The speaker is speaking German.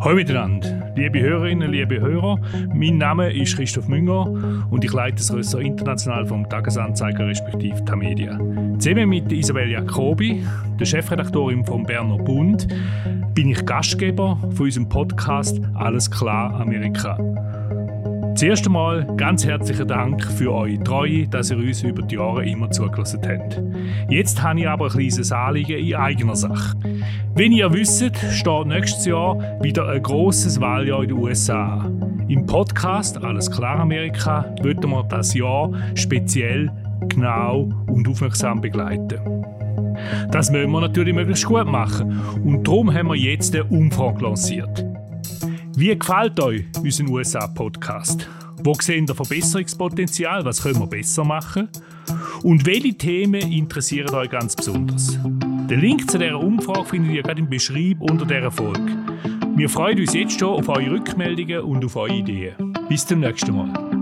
Hallo miteinander, liebe Hörerinnen, liebe Hörer. Mein Name ist Christoph Münger und ich leite das Ressort International vom Tagesanzeiger respektive Tamedia. Zusammen mit Isabel Jacobi, der Chefredaktorin vom Berner Bund, bin ich Gastgeber von unserem Podcast Alles klar Amerika. Zuerst einmal ganz herzlichen Dank für eure Treue, dass ihr uns über die Jahre immer zugelassen habt. Jetzt habe ich aber ein kleines Anliegen in eigener Sache. Wenn ihr wisst, steht nächstes Jahr wieder ein grosses Wahljahr in den USA an. Im Podcast Alles klar Amerika würden wir das Jahr speziell, genau und aufmerksam begleiten. Das müssen wir natürlich möglichst gut machen und darum haben wir jetzt eine Umfrage lanciert. Wie gefällt euch unser USA-Podcast? Wo sehen ihr Verbesserungspotenzial? Was können wir besser machen? Und welche Themen interessieren euch ganz besonders? Den Link zu dieser Umfrage findet ihr gerade im Beschreib unter dieser Folge. Wir freuen uns jetzt schon auf eure Rückmeldungen und auf eure Ideen. Bis zum nächsten Mal.